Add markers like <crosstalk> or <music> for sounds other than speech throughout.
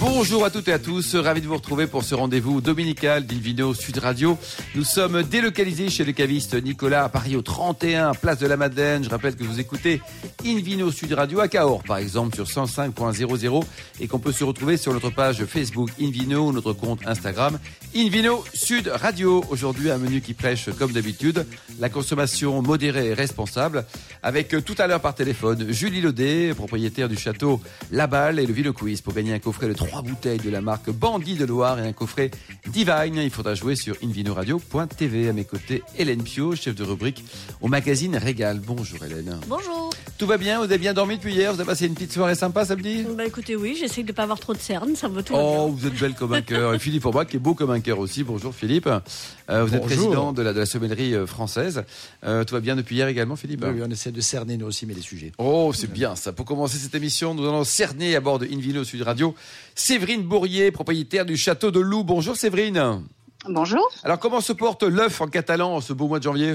Bonjour à toutes et à tous, ravi de vous retrouver pour ce rendez-vous dominical d'Invino Sud Radio. Nous sommes délocalisés chez le caviste Nicolas à Paris au 31, place de la Madeleine. Je rappelle que vous écoutez Invino Sud Radio à Cahors, par exemple, sur 105.00 et qu'on peut se retrouver sur notre page Facebook Invino notre compte Instagram Invino Sud Radio. Aujourd'hui, un menu qui prêche, comme d'habitude, la consommation modérée et responsable avec tout à l'heure par téléphone Julie Laudet, propriétaire du château La Balle et le Ville Quiz pour gagner un coffret de trois bouteilles de la marque Bandit de Loire et un coffret Divine. Il faudra jouer sur invinoradio.tv. À mes côtés, Hélène Pio, chef de rubrique au magazine Régal. Bonjour Hélène. Bonjour. Tout va bien? Vous avez bien dormi depuis hier? Vous avez passé une petite soirée sympa samedi? Bah écoutez, oui, j'essaie de ne pas avoir trop de cernes, ça me tout Oh, bien. vous êtes belle comme un cœur. Et Philippe Aubrac, qui est beau comme un cœur aussi. Bonjour Philippe. Euh, vous êtes Bonjour. président de la, de la sommellerie euh, française. Euh, tout va bien depuis hier également, Philippe? Oui, oui, on essaie de cerner nous aussi, mais les sujets. Oh, c'est bien ça. Pour commencer cette émission, nous allons cerner à bord de Invino Sud Radio Séverine Bourrier, propriétaire du château de Loup. Bonjour Séverine. Bonjour. Alors comment se porte l'œuf en catalan en ce beau mois de janvier?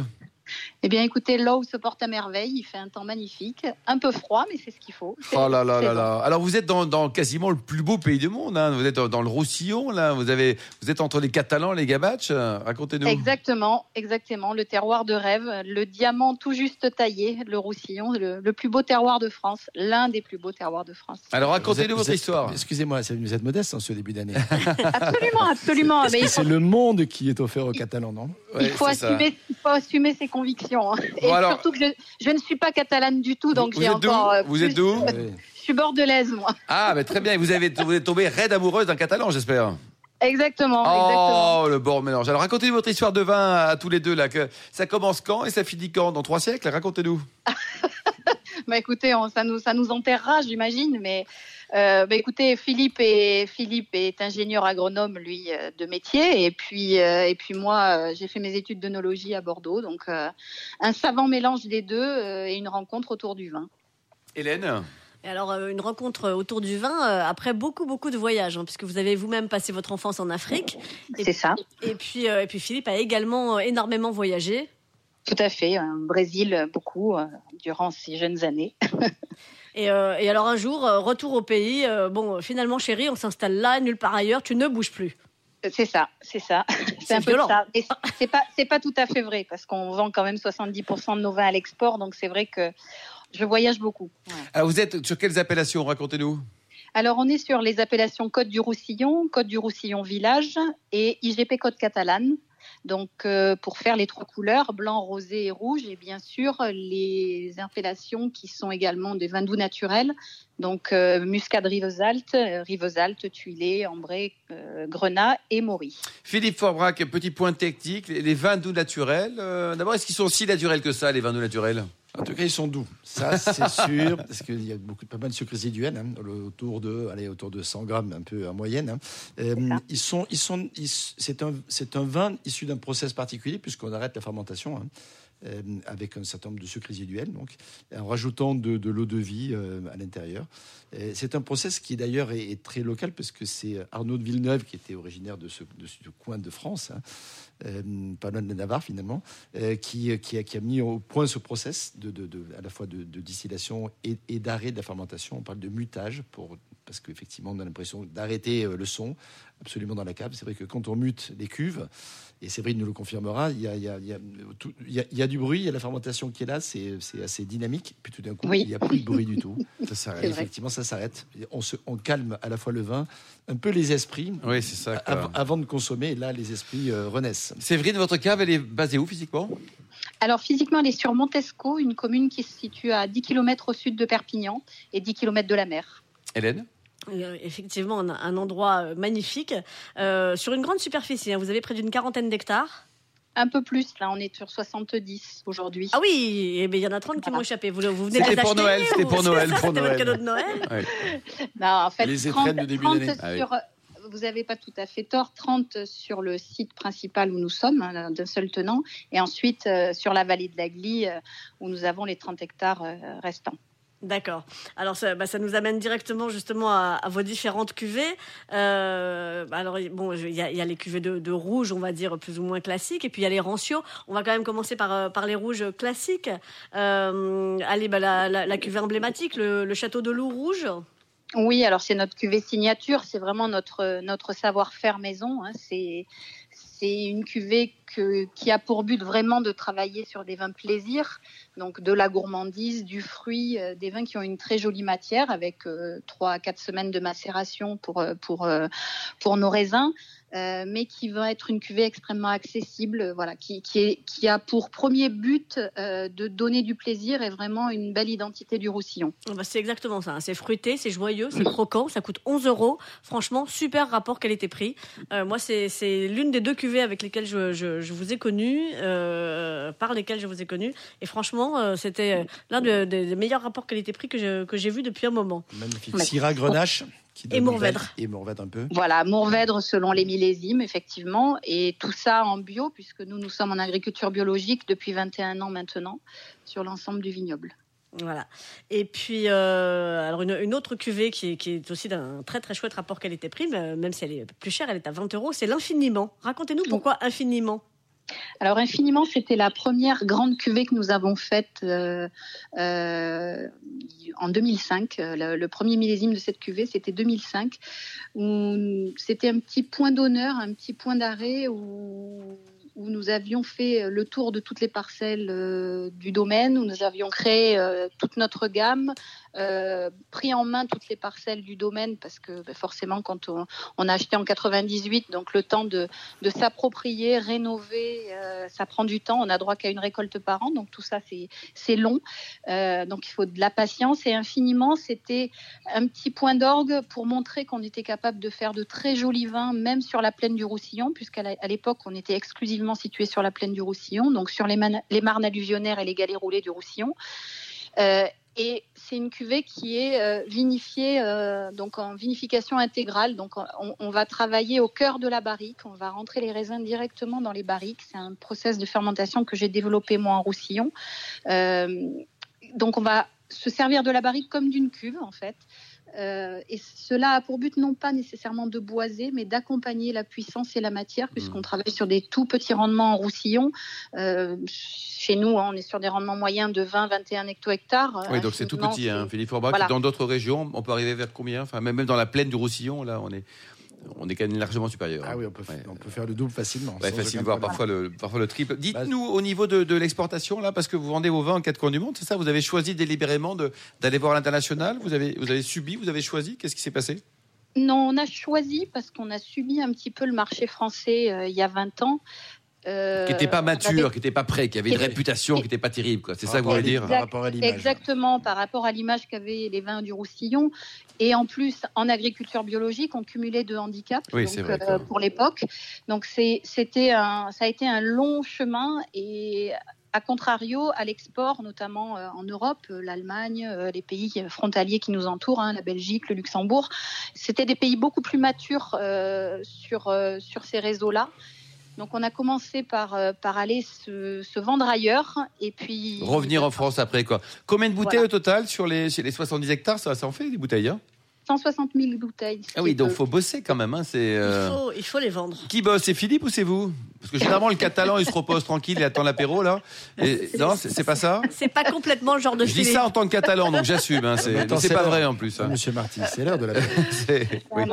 Eh bien, écoutez, l'eau se porte à merveille. Il fait un temps magnifique. Un peu froid, mais c'est ce qu'il faut. Oh là là là bon. là. Alors vous êtes dans, dans quasiment le plus beau pays du monde. hein. Vous êtes dans, le Roussillon là. Vous avez, vous êtes entre les Catalans, les Gabaches. Racontez-nous. Exactement, exactement. Le terroir de rêve, le diamant tout juste taillé, le Roussillon, le, le plus beau terroir de France, l'un des plus beaux terroirs de France. Alors racontez-nous votre histoire. Excusez-moi, c'est- vous êtes modeste en ce début d'année. <laughs> Absolument, absolument. Faut, c'est le monde qui est offert aux Catalans, non? Il faut assumer, faut assumer ses convictions. hein. Et Bon, alors- surtout que je, je ne suis pas catalane du tout, donc vous j'ai êtes d'où encore. euh, Vous plus- êtes d'où. Je suis bordelaise, moi. Ah, mais très bien. Vous avez, vous êtes tombée raide amoureuse d'un Catalan, j'espère. Exactement, exactement. Oh, le bord mélange. Alors racontez votre histoire de vin à tous les deux là. Que ça commence quand et ça finit quand? Dans trois siècles? Racontez-nous. <laughs> Bah écoutez, on- ça nous ça nous enterrera, j'imagine, mais euh, bah écoutez, Philippe est Philippe est ingénieur agronome lui euh, de métier, et puis euh, et puis moi j'ai fait mes études d'œnologie à Bordeaux, donc euh, un savant mélange des deux euh, et une rencontre autour du vin. Hélène? Alors, une rencontre autour du vin, après beaucoup, beaucoup de voyages, hein, puisque vous avez vous-même passé votre enfance en Afrique. C'est ça, et, puis, et puis, Philippe a également énormément voyagé. tout à fait. Un Brésil beaucoup durant ces jeunes années. <laughs> Et, euh, et alors, un jour, euh, retour au pays. euh, bon, finalement, chérie, on s'installe là, nulle part ailleurs, tu ne bouges plus. C'est ça, c'est ça. <laughs> C'est un peu ça. C'est- pas c'est pas tout à fait vrai parce qu'on vend quand même 70% de nos vins à l'export, donc c'est vrai que je voyage beaucoup. Alors vous êtes sur quelles appellations Racontez-nous. Alors, on est sur les appellations Côte du Roussillon, Côte du Roussillon Village et IGP Côte Catalane. Donc, euh, pour faire les trois couleurs, blanc, rosé et rouge, et bien sûr, les appellations qui sont également des vins doux naturels. Donc, euh, muscade Rivesaltes, euh, Rivesaltes, Tuilé, Ambré, euh, Grenat et Maury. Philippe Forbrac, petit point technique. Les, les vins doux naturels. euh, D'abord, est-ce qu'ils sont si naturels que ça, les vins doux naturels? En tout cas, ils sont doux. Ça, c'est <laughs> sûr, parce qu'il y a beaucoup, pas mal de sucre résiduel, hein, le- autour de, allez, autour de 100 grammes, un peu en moyenne. hein. Euh, ils sont, ils sont, ils- c'est un, c'est un vin issu d'un process particulier puisqu'on arrête la fermentation. hein, euh, avec un certain nombre de sucres résiduels, donc en rajoutant de, l'eau de vie euh, à l'intérieur. C'est un process qui d'ailleurs est, est très local parce que c'est Arnaud de Villeneuve qui était originaire de ce, coin de France, hein, euh, pas loin de la Navarre finalement, qui, a, mis au point ce process de, à la fois de, distillation et, d'arrêt de la fermentation. On parle de mutage parce qu'effectivement on a l'impression d'arrêter le son absolument dans la cave. C'est vrai que quand on mute les cuves, et Séverine nous le confirmera, il y a, il y a- il y a tout- il y a- il y a du bruit, il y a la fermentation qui est là, c'est c'est assez dynamique. Puis tout d'un coup, Oui. il n'y a plus de bruit du tout. <laughs> Ça s'arrête. Effectivement, ça s'arrête. On, se, on calme à la fois le vin, un peu les esprits. Oui, c'est ça. Av- avant de consommer, et là, les esprits euh, renaissent. Séverine, votre cave, elle est basée où physiquement? Alors, physiquement, elle est sur Montesco, une commune qui se situe à 10 km au sud de Perpignan et 10 km de la mer. Hélène? Effectivement, un, endroit euh, magnifique. Euh, sur une grande superficie, hein, vous avez près d'une quarantaine d'hectares. Un peu plus, là, on est sur 70 aujourd'hui. Ah oui, eh bien, il y en a 30 qui m'ont échappé. Vous, vous venez de C'était les pour acheter Noël, c'était ou- pour Noël, pour C'était votre Noël. cadeau de Noël <laughs> Non, en fait, Les 30, étrennes de début 30 d'année. Ah oui. vous n'avez pas tout à fait tort, 30 sur le site principal où nous sommes, hein, d'un seul tenant, et ensuite euh, sur la vallée de la Glie, euh, où nous avons les 30 hectares euh, restants. D'accord. Alors ça, bah, ça nous amène directement justement à, vos différentes cuvées. Euh, bah, alors bon, il y a, les cuvées de, rouge, on va dire plus ou moins classiques, et puis il y a les rancios. On va quand même commencer par, euh, les rouges classiques. Euh, allez, bah, la, cuvée emblématique, le, château de loup rouge. Oui, alors c'est notre cuvée signature, c'est vraiment notre, notre savoir-faire maison. Hein. C'est, c'est une cuvée qui a pour but vraiment de travailler sur des vins plaisir, donc de la gourmandise, du fruit, euh, des vins qui ont une très jolie matière avec euh, trois à quatre semaines de macération pour, euh, nos raisins. Euh, mais qui va être une cuvée extrêmement accessible, voilà, qui, qui, est, qui a pour premier but euh, de donner du plaisir et vraiment une belle identité du Roussillon. Ah bah, c'est exactement ça. hein. C'est fruité, c'est joyeux, c'est croquant. Ça coûte 11 euros. Franchement, super rapport qualité-prix. Euh, moi, c'est c'est l'une des deux cuvées avec lesquelles je, je, je vous ai connu, euh, par lesquelles je vous ai connu. Et franchement, euh, c'était l'un de- des des meilleurs rapports qualité-prix que j'ai vu depuis un moment. Magnifique. Syrah, Grenache. Qui Et Mourvèdre. Et Mourvèdre un peu. Voilà, Mourvèdre selon les millésimes, effectivement, et tout ça en bio, puisque nous, nous sommes en agriculture biologique depuis 21 ans maintenant, sur l'ensemble du vignoble. Voilà. Et puis, euh, alors une, une autre cuvée qui est, qui est aussi d'un très très chouette rapport qualité-prix, mais, même si elle est plus chère, elle est à 20 euros, c'est l'infiniment. Racontez-nous pourquoi infiniment. Alors, Infiniment, c'était la première grande cuvée que nous avons faite euh, euh, en 2005. Euh, Le, premier millésime de cette cuvée, c'était 2005. où C'était un petit point d'honneur, un petit point d'arrêt où, nous avions fait le tour de toutes les parcelles du domaine, où nous avions créé toute notre gamme, euh, pris en main toutes les parcelles du domaine, parce que ben, forcément, quand on, a acheté en 98, donc le temps de, s'approprier, rénover, euh, ça prend du temps. On a droit qu'à une récolte par an, donc tout ça c'est long. Euh, donc il faut de la patience et infiniment. C'était un petit point d'orgue pour montrer qu'on était capable de faire de très jolis vins, même sur la plaine du Roussillon, puisqu'à l'époque on était exclusivement situé sur la plaine du Roussillon, donc sur les, marnes alluvionnaires et les galets roulés du Roussillon. Et c'est une cuvée qui est euh, vinifiée euh, donc en vinification intégrale. Donc on, on va travailler au cœur de la barrique. On va rentrer les raisins directement dans les barriques. C'est un process de fermentation que j'ai développé moi en Roussillon. Euh, donc on va se servir de la barrique comme d'une cuve en fait. Euh, et cela a pour but non pas nécessairement de boiser, mais d'accompagner la puissance et la matière, puisqu'on travaille sur des tout petits rendements en roussillon. Euh, chez nous, hein, on est sur des rendements moyens de 20-21 hecto-hectares. Oui, donc c'est tout petit, hein, Philippe Forbach. Voilà. Dans d'autres régions, on peut arriver vers combien? Enfin, même dans la plaine du Roussillon, là, on est, on est quand même largement supérieur. Ah oui, on peut, Ouais. on peut faire le double facilement. Ouais, facile, voire parfois le, parfois le triple. Dites-nous au niveau de, de l'exportation, là, parce que vous vendez vos vins en quatre coins du monde, c'est ça? Vous avez choisi délibérément d'aller voir l'international? Vous avez, vous avez subi, vous avez choisi? Qu'est-ce qui s'est passé? Non, on a choisi parce qu'on a subi un petit peu le marché français euh, il y a 20 ans. Euh, Qui n'était pas on mature, avait- qui n'était pas prêt, qui avait une réputation qui n'était pas terrible. C'est ça que vous voulez dire Par rapport à l'image. Exactement, par rapport à l'image qu'avaient les vins du Roussillon. Et en plus, en agriculture biologique, on cumulait deux handicaps Oui, donc, c'est vrai, euh, pour l'époque. Donc c'était un, ça a été un long chemin et à contrario, à l'export, notamment euh, en Europe, euh, l'Allemagne, euh, les pays frontaliers qui nous entourent, hein, la Belgique, le Luxembourg, c'était des pays beaucoup plus matures euh, sur, euh, sur ces réseaux-là. Donc on a commencé par, euh, par aller se, se vendre ailleurs et puis Revenir en France après, quoi. Combien de bouteilles Voilà. au total sur les, sur les 70 hectares? Ça, ça en fait des bouteilles, hein? 160 000 bouteilles. Ah oui, donc peu. faut bosser quand même, hein. C'est. euh, Il, faut, il faut les vendre. Qui bosse C'est Philippe ou c'est vous? Parce que généralement, le catalan, il se repose tranquille, il attend l'apéro, là. Et- <laughs> non, c'est pas ça? C'est pas complètement le genre de Je dis Philippe. ça en tant que catalan, donc j'assume. Hein, c'est pas vrai en plus. hein. Monsieur Marty, c'est l'heure de la <laughs> C'est- oui.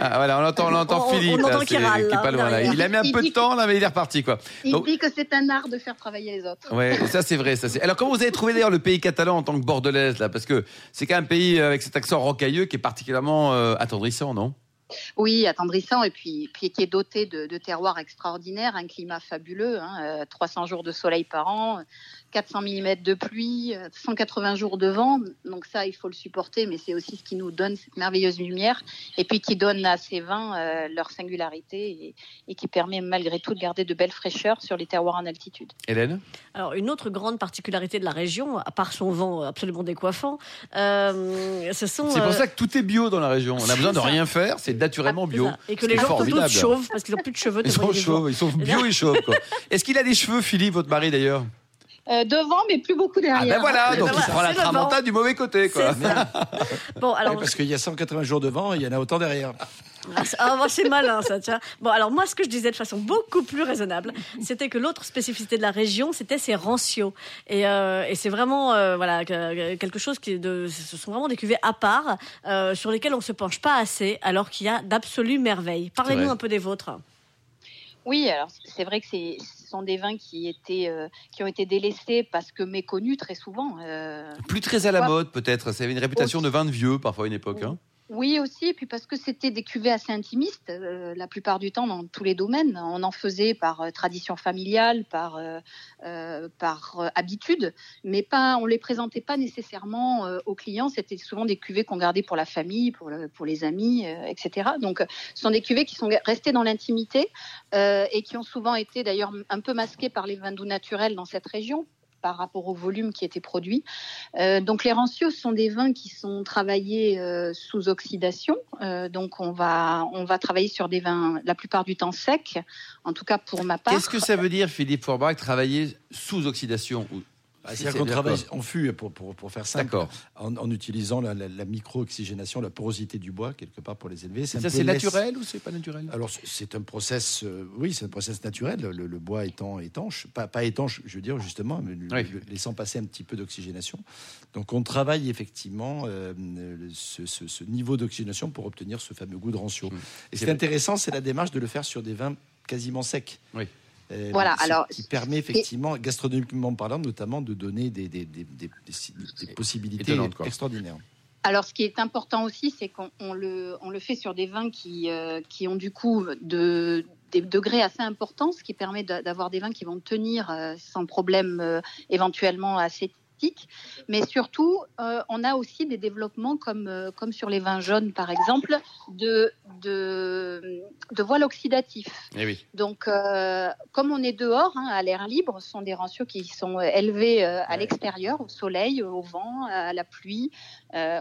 Ah, voilà, on entend, on entend On- on Philippe, entend là, qu'il c'est- râle, qui est là, pas loin, là. Il a mis un Il peu de temps, là, mais il est reparti, quoi. Il dit que c'est un art de faire travailler les autres. Ouais, ça c'est vrai, ça c'est. Alors comment vous avez trouvé d'ailleurs le pays catalan en tant que bordelaise là? Parce que c'est quand même un pays avec cet accent rocailleux qui est particulièrement euh, attendrissant, non? Oui, attendrissant et puis, qui est doté de, de terroirs extraordinaires, un climat fabuleux, hein, euh, 300 jours de soleil par an, 400 mm de pluie, euh, 180 jours de vent. Donc ça, il faut le supporter, mais c'est aussi ce qui nous donne cette merveilleuse lumière et puis qui donne à ces vins euh, leur singularité et, et qui permet malgré tout de garder de belles fraîcheurs sur les terroirs en altitude. Hélène? Alors, une autre grande particularité de la région, à part son vent absolument décoiffant, euh, ce sont. C'est pour euh, ça que tout est bio dans la région. On a besoin de ça. rien faire, c'est naturellement bio. ça. Et que les gens sont chauves parce qu'ils n'ont plus de cheveux. Ils sont chauves, ils sont bio et chauves. Est-ce qu'il a des cheveux, Philippe, votre mari d'ailleurs? Euh, devant, mais plus beaucoup Ah derrière. ben voilà, donc ben il prend la tramontane du mauvais côté, quoi. <laughs> Bon, alors, Ouais, parce qu'il y a 180 jours devant, il y en a autant derrière. Ah, c'est- ah, bah, c'est malin ça, tiens. Bon, alors moi, ce que je disais de façon beaucoup plus raisonnable, c'était que l'autre spécificité de la région, c'était ses rancios. Et, euh, et c'est vraiment, euh, voilà, que- quelque chose qui est de, ce sont vraiment des cuvées à part, euh, sur lesquelles on se penche pas assez, alors qu'il y a d'absolues merveilles. Parlez-nous un peu des vôtres. Oui, alors c'est vrai que c'est- ce sont des vins qui étaient euh, qui ont été délaissés parce que méconnus très souvent. euh, Plus très à la mode, peut-être. Ça avait une réputation de vin de vieux, parfois, à une époque. hein. Oui aussi, et puis parce que c'était des cuvées assez intimistes, euh, la plupart du temps dans tous les domaines. On en faisait par euh, tradition familiale, par, euh, par habitude, mais pas, on les présentait pas nécessairement aux clients. C'était souvent des cuvées qu'on gardait pour la famille, pour, le- pour les amis, etc. Donc, ce sont des cuvées qui sont restées dans l'intimité et qui ont souvent été d'ailleurs un peu masquées par les vins doux naturels dans cette région par rapport au volume qui était produit. Euh, donc les rancios sont des vins qui sont travaillés euh, sous oxydation. Euh, donc on va on va travailler sur des vins la plupart du temps secs, en tout cas pour ma part. Qu'est-ce que ça veut dire, Philippe Forbach, travailler sous oxydation Ah, Si, C'est-à-dire qu'on c'est travaille d'accord. en fût, pour, pour, pour faire simple, en, en utilisant la, la- la micro-oxygénation, la porosité du bois, quelque part, pour les élever. Ça, un peu c'est naturel ou c'est pas naturel? Alors, c'est- c'est un process, euh, oui, c'est un process naturel, le, le bois étant étanche, pas, pas étanche, je veux dire, justement, mais le- Oui. le- laissant passer un petit peu d'oxygénation. Donc, on travaille effectivement euh, ce, ce- ce niveau d'oxygénation pour obtenir ce fameux goût de rancio. Mmh. Et C'est c'est intéressant, c'est la démarche de le faire sur des vins quasiment secs. Oui. Euh, Voilà, ce alors, qui permet effectivement, gastronomiquement parlant, notamment de donner des, des- des- des- des- des possibilités extraordinaires. Alors, ce qui est important aussi, c'est qu'on on le, on le fait sur des vins qui, euh, qui ont du coup de, des degrés assez importants, ce qui permet d'a- d'avoir des vins qui vont tenir euh, sans problème euh, éventuellement Mais surtout, euh, on a aussi des développements comme, euh, comme sur les vins jaunes, par exemple, de, de, de voile oxydatif. Eh oui. Donc, euh, comme on est dehors, hein, à l'air libre, ce sont des rancios qui sont élevés à Ouais. l'extérieur, au soleil, au vent, à la pluie.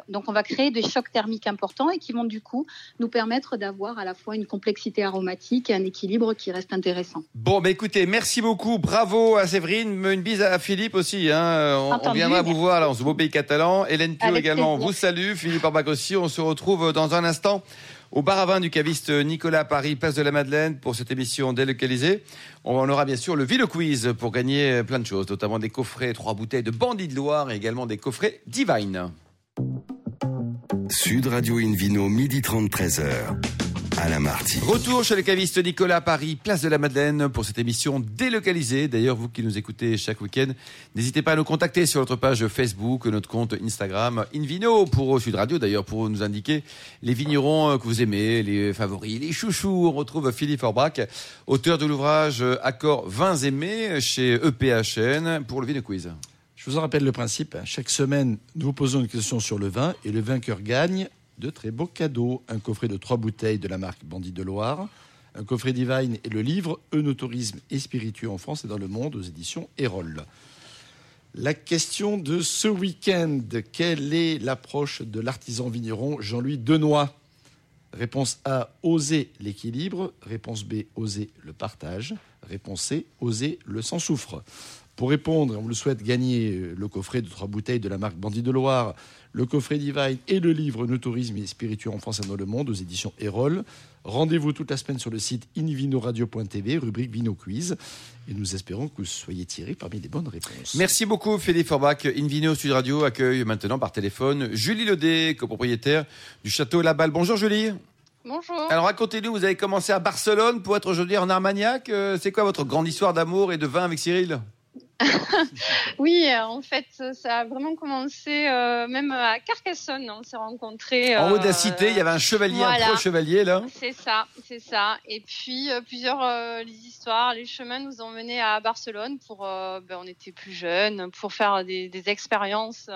Donc, on va créer des chocs thermiques importants et qui vont du coup nous permettre d'avoir à la fois une complexité aromatique et un équilibre qui reste intéressant. Bon, bah écoutez, merci beaucoup. Bravo à Séverine. Une bise à Philippe aussi. Hein. On, on viendra vous voir là, dans ce beau pays catalan. Hélène Pio Avec également plaisir. vous salue. Philippe Orbach aussi. On se retrouve dans un instant au bar à vin du caviste Nicolas à Paris, place de la Madeleine, pour cette émission délocalisée. On aura bien sûr le Ville Quiz pour gagner plein de choses, notamment des coffrets, trois bouteilles de Bandit de Loire et également des coffrets Divine. Sud Radio Invino, midi 30, 13h. Alain Marty. Retour chez le caviste Nicolas à Paris, place de la Madeleine, pour cette émission délocalisée. D'ailleurs, vous qui nous écoutez chaque week-end, n'hésitez pas à nous contacter sur notre page Facebook, notre compte Instagram, Invino pour Sud Radio, d'ailleurs, pour nous indiquer les vignerons euh, que vous aimez, les favoris, les chouchous. On retrouve Philippe Orbach, auteur de l'ouvrage Accords vins aimés chez EPHN pour le Vino Quiz. Je vous en rappelle le principe. Chaque semaine, nous vous posons une question sur le vin et le vainqueur gagne de très beaux cadeaux. Un coffret de trois bouteilles de la marque Bandit de Loire, un coffret Divine et le livre Eunotourisme et spiritueux en France et dans le monde aux éditions Erol. La question de ce week-end, quelle est l'approche de l'artisan vigneron Jean-Louis Denoy Réponse A, oser l'équilibre. Réponse B, oser le partage. Réponse C, oser le sans soufre. Pour répondre, on vous le souhaite gagner euh, le coffret de trois bouteilles de la marque Bandit de Loire, le coffret Divine et le livre No Tourisme et Spiritueux en France et dans le monde aux éditions Erol. Rendez-vous toute la semaine sur le site invinoradio.tv, rubrique Vino Quiz. Et nous espérons que vous soyez tirés parmi les bonnes réponses. Merci beaucoup Philippe Forbach. Invino Sud Radio accueille maintenant par téléphone Julie Ledet, copropriétaire du château La Balle. Bonjour Julie. Bonjour. Alors racontez-nous, vous avez commencé à Barcelone pour être aujourd'hui en Armagnac. Euh, C'est quoi votre grande histoire d'amour et de vin avec Cyril? Oui, euh, en fait, ça a vraiment commencé euh, même à Carcassonne. On s'est rencontrés. En euh, haut de la cité, il y avait un chevalier, un pro-chevalier là. C'est ça, c'est ça. Et puis plusieurs les histoires, les chemins nous ont menés à Barcelone pour, ben, on était plus jeunes, pour faire des, des expériences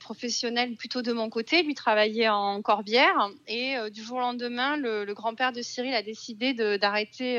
professionnelles plutôt de mon côté. Lui travaillait en Corbière et du jour au lendemain, le, le grand-père de Cyril a décidé d'arrêter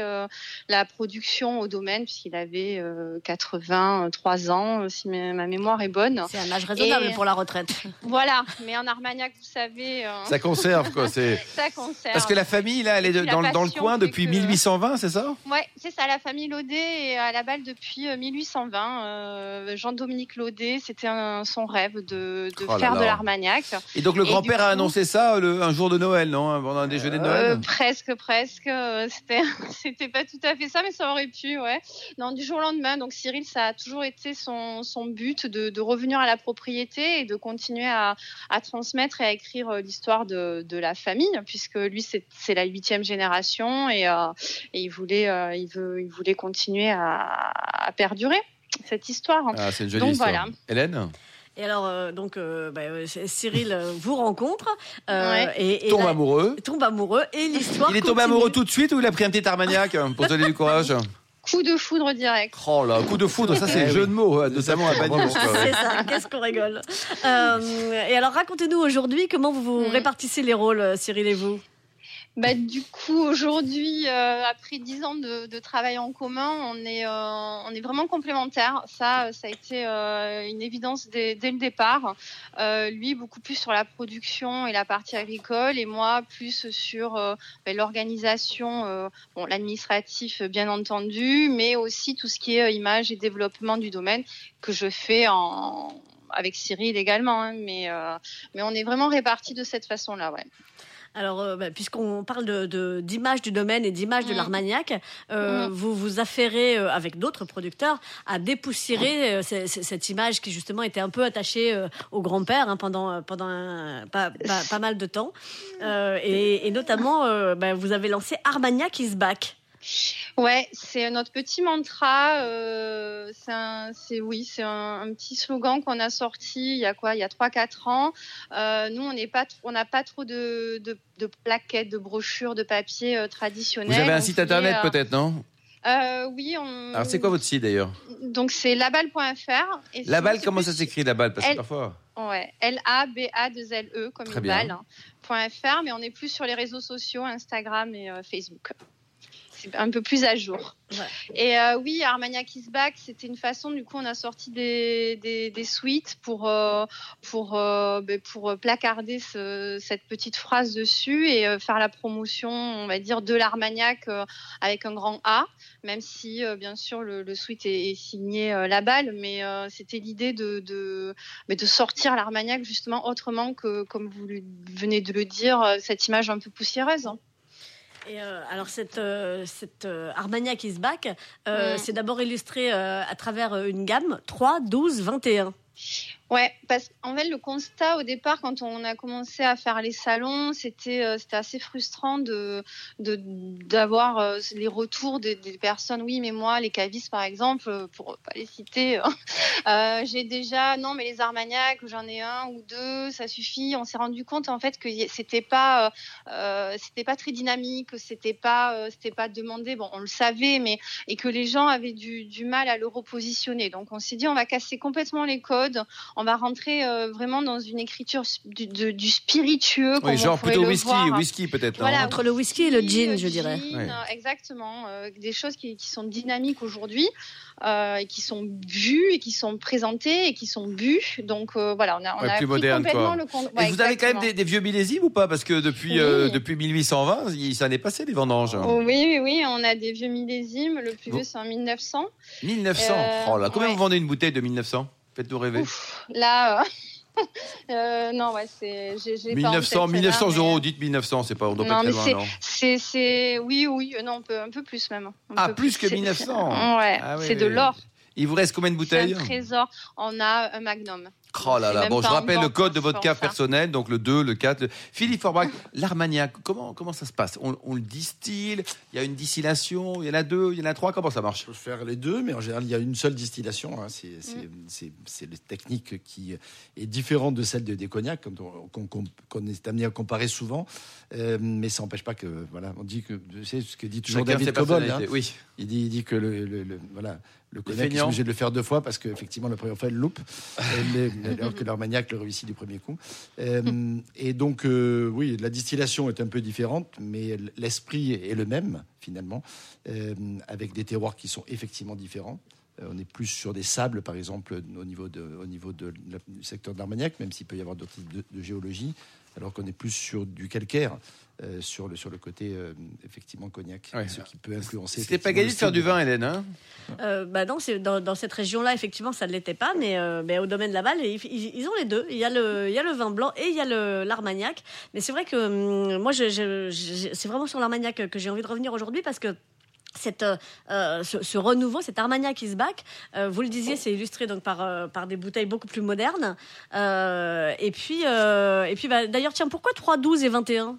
la production au domaine puisqu'il avait euh, 80 83 ans, si ma mémoire est bonne. C'est un âge raisonnable pour la retraite. <laughs> Voilà, mais en Armagnac, vous savez. Ça conserve, quoi. <laughs> ça conserve. Parce que la famille, là, elle est dans, dans, le coin depuis 1820, c'est ça? Ouais, c'est ça. La famille Laudet est à la balle depuis 1820. Jean-Dominique Laudet, c'était son rêve de, de oh faire de l'Armagnac. Et donc le grand-père a annoncé ça le, un jour de Noël, non Pendant un déjeuner de Noël? Presque, presque. C'était, <laughs> c'était pas tout à fait ça, mais ça aurait pu, ouais. Non, du jour au lendemain. Donc Cyril, ça a toujours été son, son but de, de, revenir à la propriété et de continuer à, à transmettre et à écrire euh, l'histoire de, de, la famille, puisque lui, c'est, la huitième génération et, euh, et il voulait, euh, il veut, il voulait continuer à, à perdurer cette histoire. Ah, c'est une jolie donc, Voilà. Hélène? Et alors, euh, donc, euh, bah, Cyril vous rencontre et, tombe amoureux. Tombe amoureux et l'histoire. Il est tombé amoureux tout de suite ou il a pris un petit armagnac pour donner du courage? Coup de foudre direct. Oh là, coup de foudre, ça c'est un eh jeu de mots, notamment à Bagnols. C'est ça, qu'est-ce qu'on rigole. et alors racontez-nous aujourd'hui comment vous vous hmm. répartissez les rôles, Cyril et vous? Bah, du coup, aujourd'hui, euh, après dix ans de, de, travail en commun, on est, euh, on est vraiment complémentaires. Ça, ça a été euh, une évidence dès, dès le départ. Euh, lui, beaucoup plus sur la production et la partie agricole, et moi, plus sur bah, l'organisation, bon, l'administratif, bien entendu, mais aussi tout ce qui est image et développement du domaine que je fais en avec Cyril également, hein, mais, mais on est vraiment répartis de cette façon-là, ouais. Alors, euh, bah, puisqu'on parle de, d'image du domaine et d'image de mm. l'Armagnac, euh, mm. vous vous affairez euh, avec d'autres producteurs à dépoussiérer cette image qui justement était un peu attachée au grand-père hein, pendant, pendant pas, mal de temps. Et, notamment, bah, vous avez lancé Armagnac is back. Ouais, c'est notre petit mantra. Euh, c'est oui, c'est un, petit slogan qu'on a sorti il y a quoi, il y a trois quatre ans. Euh, nous, on n'est pas, on n'a pas trop de, de, de, plaquettes, de brochures, de papier euh, traditionnels. Vous avez un site internet euh, peut-être, non? Euh, oui, on... Alors c'est quoi votre site d'ailleurs? Donc c'est laballe.fr. Laballe, comment ça s'écrit Laballe Parce que parfois. Ouais, L-A-B-A-2-L-E comme une balle. .fr, mais on est plus sur les réseaux sociaux, Instagram et Facebook un peu plus à jour. Et euh, oui, Armagnac is back, c'était une façon, du coup, on a sorti des, des, des suites pour, euh, pour, euh, ben, pour placarder ce, cette petite phrase dessus et faire la promotion, on va dire, de l'Armagnac avec un grand A, même si, bien sûr, le, le suite est, signé la balle, mais c'était l'idée de, de, mais de sortir l'Armagnac justement autrement que, comme vous venez de le dire, cette image un peu poussiéreuse. Hein. Et euh, alors cette, euh, cette euh, Armagnac is back, mm. c'est d'abord illustré à travers une gamme 3, 12, 21. Ouais, parce qu'en fait, le constat au départ, quand on a commencé à faire les salons, c'était euh, c'était assez frustrant de d'avoir euh, les retours des, personnes. Oui, mais moi, les cavistes, par exemple, euh, pour pas les citer, <laughs> euh, j'ai déjà non, mais les Armagnac, j'en ai un ou deux, ça suffit. On s'est rendu compte en fait que c'était pas c'était pas très dynamique, c'était pas c'était pas demandé. Bon, on le savait, mais et que les gens avaient du, du mal à le repositionner. Donc, on s'est dit, on va casser complètement les codes on va rentrer euh, vraiment dans une écriture du, du spiritueux. Oui, genre plutôt whisky, whisky peut-être. Voilà, entre le whisky et le gin, je dirais. Exactement, euh, des choses qui, qui sont dynamiques aujourd'hui. Euh, et qui sont vues et qui sont présentées et qui sont bues. Donc euh, voilà, on a, on a plus moderne, complètement le ouais, Et vous avez quand même des, des, vieux millésimes ou pas? Parce que depuis, euh, depuis 1820, ça n'est passé les vendanges. Oh, oui, oui, oui, on a des vieux millésimes. Le plus vieux, c'est en 1900. 1900 Oh là, combien vous vendez une bouteille de 1900 Faites-nous rêver. Ouf, là, euh, <laughs> euh, non, ouais, c'est. 1900, 1900 euros, dites 1900, c'est pas, on doit non, pas non c'est, c'est, oui, oui, non, un peu, un peu plus même. ah, plus, que 1900 <laughs> Ouais, ah c'est de l'or. Il vous reste combien de bouteilles un trésor. On a un magnum. Oh là là, bon, je rappelle le code de votre cave personnel, donc le 2, le 4. Philippe Forbach, l'Armagnac, comment, comment ça se passe? On, le distille, il y a une distillation, il y en a deux, il y en a trois, comment ça marche? Je peux faire les deux, mais en général, il y a une seule distillation. Hein. Mm. C'est la technique qui est différente de celle de, des cognacs, qu'on est amené à comparer souvent. Euh, mais ça n'empêche pas que, voilà, on dit que, c'est ce que dit toujours David Cobol. Hein. oui. il, dit, il dit que le, le voilà, le cognac est obligé de le faire deux fois parce qu'effectivement, la première fois, il loupe, <laughs> alors que l'Armagnac le réussit du premier coup. Euh, et donc, euh, oui, la distillation est un peu différente, mais l'esprit est le même, finalement, euh, avec des terroirs qui sont effectivement différents. On est plus sur des sables, par exemple, au niveau, de, au niveau de, la- du secteur d'Armagnac, même s'il peut y avoir d'autres types de, de géologie, alors qu'on est plus sur du calcaire, euh, sur, le, sur le côté, euh, effectivement, cognac, Ouais. ce qui peut influencer. C'était pas gagné de faire du vin, Hélène. Hein? Euh, bah non, dans, dans cette région-là, effectivement, ça ne l'était pas, mais, euh, mais au domaine Laval, ils, ils- ils ont les deux. Il y a le, il y a le vin blanc et il y a l'Armagnac. Mais c'est vrai que hum, moi, c'est vraiment sur l'Armagnac que j'ai envie de revenir aujourd'hui parce que cette, euh, ce, renouveau, cet Armagnac is back, euh, vous le disiez, c'est illustré donc par, par des bouteilles beaucoup plus modernes. Et puis, puis bah, d'ailleurs, tiens, pourquoi 3, 12 et 21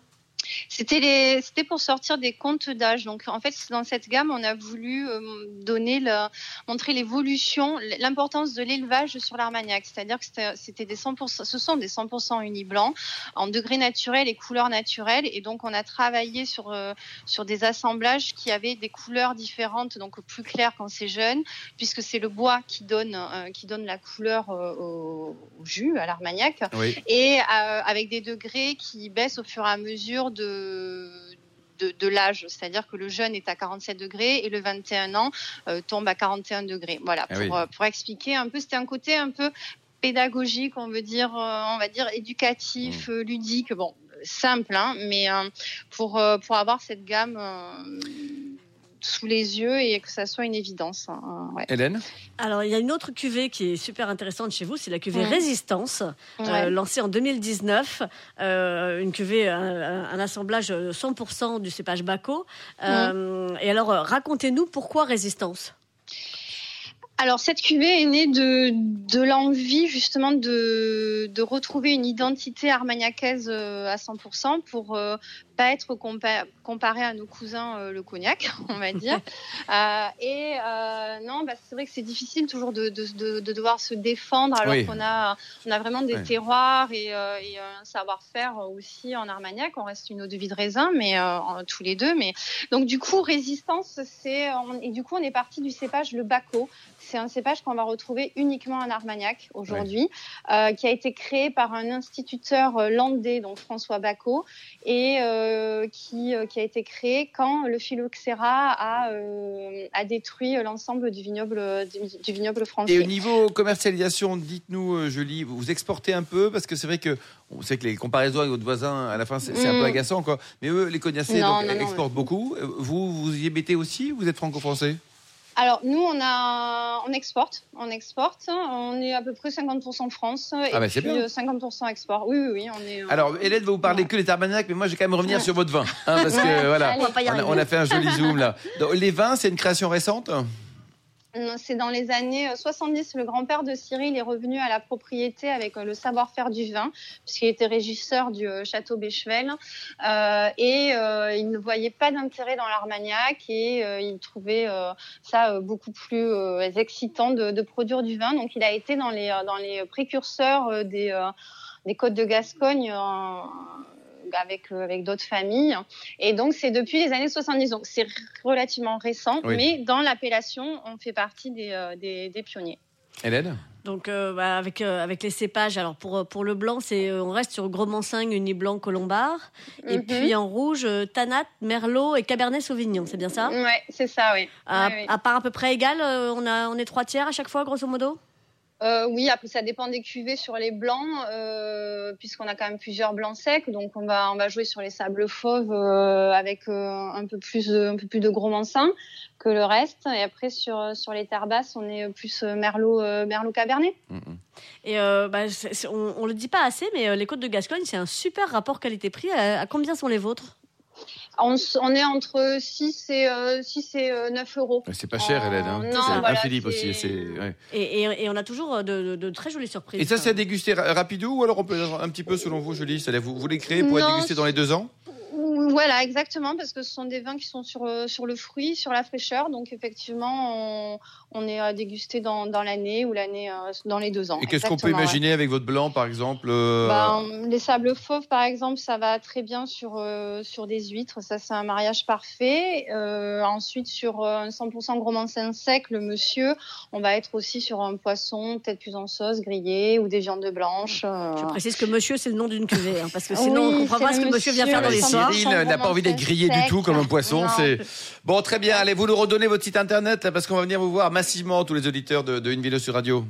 C'était pour sortir des comptes d'âge. Donc en fait, dans cette gamme, on a voulu euh, donner montrer l'évolution, l'importance de l'élevage sur l'Armagnac. C'est-à-dire que c'était- des 100%, ce sont des 100% unis blancs en degrés naturels et couleurs naturelles. Et donc on a travaillé sur euh, sur des assemblages qui avaient des couleurs différentes, donc plus claires quand c'est jeune, puisque c'est le bois qui donne euh, qui donne la couleur euh, au, au jus à l'Armagnac Oui. et avec des degrés qui baissent au fur et à mesure de de, de l'âge, c'est-à-dire que le jeune est à 47 degrés et le 21 ans euh, tombe à 41 degrés. Voilà, Ah pour, oui. euh, pour expliquer un peu, c'était un côté un peu pédagogique, on veut dire, euh, on va dire éducatif, Mmh. euh, ludique, bon, simple, hein, mais pour pour avoir cette gamme sous les yeux et que ça soit une évidence. hein, ouais. Hélène? Alors, il y a une autre cuvée qui est super intéressante chez vous, c'est la cuvée. Résistance, euh, lancée en 2019. Euh, une cuvée, un, un assemblage 100% du cépage Baco. Euh, Et alors, euh, racontez-nous pourquoi Résistance? Alors cette cuvée est née de, de l'envie justement de, de retrouver une identité armagnacaise euh, à 100% pour euh, pas être compa- comparé à nos cousins euh, le cognac, <laughs> on va dire. <laughs> Euh, et euh, non, bah, c'est vrai que c'est difficile toujours de, de, de, de devoir se défendre alors Oui. qu'on a, on a vraiment des terroirs et, et un savoir-faire aussi en Armagnac. On reste une eau de vie de raisin, mais tous les deux. Mais donc du coup, résistance, c'est et du coup on est parti du cépage le Baco. C'est un cépage qu'on va retrouver uniquement en Armagnac aujourd'hui, qui a été créé par un instituteur landais, donc François Bacot, et qui, euh, qui a été créé quand le phylloxéra a, euh, a détruit l'ensemble du vignoble, du, du vignoble français. Et au niveau commercialisation, dites-nous, euh, Julie, vous exportez un peu parce que c'est vrai que on sait que les comparaisons avec votre voisin à la fin c'est un Mm. peu agaçant quoi. Mais eux, les cognacés Non, donc, non, non, exportent beaucoup. Euh, Vous vous y mettez aussi Vous êtes franco-français? Alors nous on a on exporte, on exporte, on est à peu près 50% France et Ah bah, puis bien. euh, 50% export. Oui oui oui, on est. euh, Alors Hélène va vous parler Ouais. que des Armagnac, mais moi je vais quand même revenir sur votre vin, hein, parce <laughs> que voilà. On a, arriver. on a fait un joli zoom là. Donc, les vins, c'est une création récente? C'est dans les années euh, 70, le grand-père de Cyril est revenu à la propriété avec euh, le savoir-faire du vin, puisqu'il était régisseur du euh, château Béchevel. Euh, et euh, il ne voyait pas d'intérêt dans l'Armagnac et euh, il trouvait euh, ça euh, beaucoup plus euh, excitant de, de produire du vin. Donc il a été dans les, euh, dans les précurseurs euh, des, euh, des côtes de Gascogne. euh, avec, euh, avec d'autres familles. Et donc, c'est depuis les années 70. Donc, c'est relativement récent, Oui. mais dans l'appellation, on fait partie des, euh, des, des pionniers. Hélène? Donc, euh, bah, avec, euh, avec les cépages, alors pour, pour le blanc, c'est euh, on reste sur Gros Mansingue, Uni Blanc, Colombard. Et Mhm. puis en rouge, euh, Tanat, Merlot et Cabernet Sauvignon, c'est bien ça? Ouais, c'est ça, oui. à, Ouais, ouais. à part à peu près égal, euh, on, a, on est trois tiers à chaque fois, grosso modo? Euh, oui, après ça dépend des cuvées sur les blancs, euh, puisqu'on a quand même plusieurs blancs secs, donc on va on va jouer sur les sables fauves euh, avec euh, un peu plus de, un peu plus de gros mansin que le reste, et après sur sur les terres basses, on est plus merlot euh, merlot cabernet. Mm, mm. Et euh, bah, on, on le dit pas assez, mais les côtes de Gascogne, c'est un super rapport qualité-prix. À, à combien sont les vôtres? On, s- on est entre 6 et euh, 6 et euh, 9 euros. C'est pas cher, Oh, Hélène. Hein. non, C'est un voilà, Philippe c'est- aussi. c'est- ouais. et, et- et on a toujours euh, de, de- de très jolies surprises. Et ça, c'est à déguster ra- rapido ou alors on peut un petit peu selon vous, Julie vous, vous les créez pour être Non, dégusté dans les deux ans? Voilà, exactement, parce que ce sont des vins qui sont sur, euh, sur le fruit, sur la fraîcheur. Donc, effectivement, on, on est à déguster dans, dans l'année ou l'année euh, dans les deux ans. Et qu'est-ce qu'on peut ouais. imaginer avec votre blanc, par exemple euh, Ben, les sables fauves, par exemple, ça va très bien sur, euh, sur des huîtres. Ça, c'est un mariage parfait. Euh, ensuite, sur euh, un 100% gros mansin sec, le monsieur, on va être aussi sur un poisson, peut-être plus en sauce, grillé ou des viandes blanches. euh. Je précise que monsieur, c'est le nom d'une cuvée, hein, parce que sinon, Oui, on comprend c'est pas ce que monsieur vient faire dans le l'histoire. N'a pas envie d'être très grillé du tout comme un poisson. C'est bon, très bien. Allez, vous nous redonnez votre site internet là, parce qu'on va venir vous voir massivement tous les auditeurs de, de Une Vidéo sur Radio.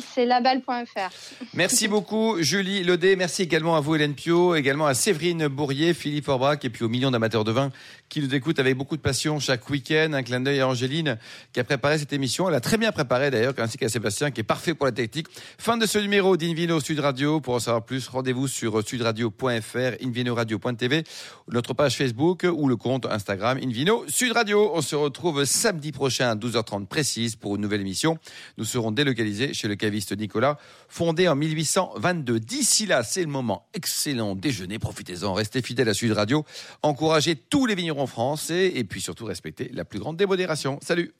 C'est laballe.fr. Merci beaucoup, Julie Laudet. Merci également à vous, Hélène Pio, également à Séverine Bourrier, Philippe Orbrac et puis aux millions d'amateurs de vin qui nous écoutent avec beaucoup de passion chaque week-end. Un clin d'œil à Angéline qui a préparé cette émission. Elle a très bien préparé d'ailleurs, ainsi qu'à Sébastien qui est parfait pour la technique. Fin de ce numéro d'Invino Sud Radio. Pour en savoir plus, rendez-vous sur sudradio.fr, invinoradio.tv, notre page Facebook ou le compte Instagram Invino Sud Radio. On se retrouve samedi prochain à 12h30 précise pour une nouvelle émission. Nous serons délocalisés chez le Nicolas, fondé en 1822. D'ici là, c'est le moment. Excellent déjeuner. Profitez-en. Restez fidèles à Sud Radio. Encouragez tous les vignerons français et puis surtout respectez la plus grande démodération. Salut